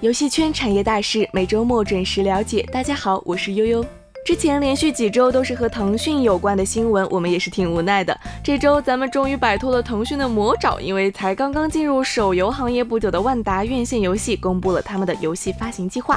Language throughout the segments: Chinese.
游戏圈产业大事，每周末准时了解。大家好，我是悠悠。之前连续几周都是和腾讯有关的新闻，我们也是挺无奈的。这周咱们终于摆脱了腾讯的魔爪，因为才刚刚进入手游行业不久的万达院线游戏公布了他们的游戏发行计划。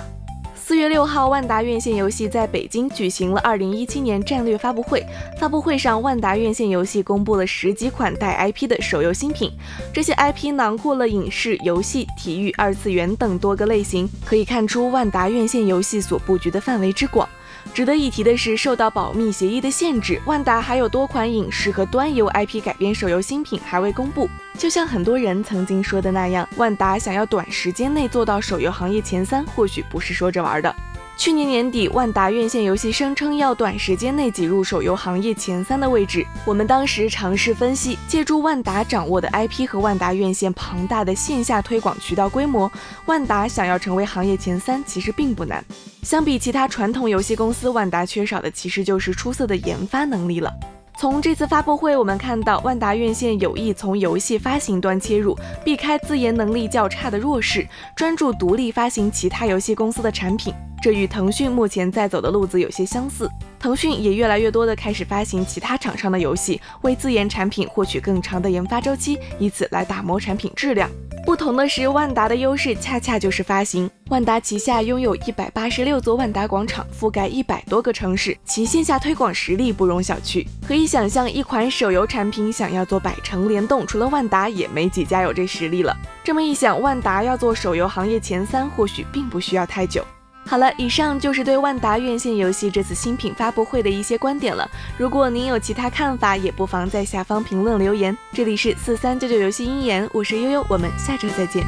四月六号，万达院线游戏在北京举行了二零一七年战略发布会。发布会上，万达院线游戏公布了十几款带 IP 的手游新品，这些 IP 囊括了影视、游戏、体育、二次元等多个类型，可以看出万达院线游戏所布局的范围之广。值得一提的是，受到保密协议的限制，万达还有多款影视和端游 IP 改编手游新品还未公布。就像很多人曾经说的那样，万达想要短时间内做到手游行业前三，或许不是说着玩的。去年年底，万达院线游戏声称要短时间内挤入手游行业前三的位置。我们当时尝试分析，借助万达掌握的 IP 和万达院线庞大的线下推广渠道规模，万达想要成为行业前三，其实并不难。相比其他传统游戏公司，万达缺少的其实就是出色的研发能力了。从这次发布会，我们看到万达院线有意从游戏发行端切入，避开自研能力较差的弱势，专注独立发行其他游戏公司的产品。这与腾讯目前在走的路子有些相似。腾讯也越来越多的开始发行其他厂商的游戏，为自研产品获取更长的研发周期，以此来打磨产品质量。不同的是，万达的优势恰恰就是发行。万达旗下拥有一百八十六座万达广场，覆盖一百多个城市，其线下推广实力不容小觑。可以想象，一款手游产品想要做百城联动，除了万达，也没几家有这实力了。这么一想，万达要做手游行业前三，或许并不需要太久。好了，以上就是对万达院线游戏这次新品发布会的一些观点了。如果您有其他看法，也不妨在下方评论留言。这里是四三九九游戏鹰眼，我是悠悠，我们下周再见。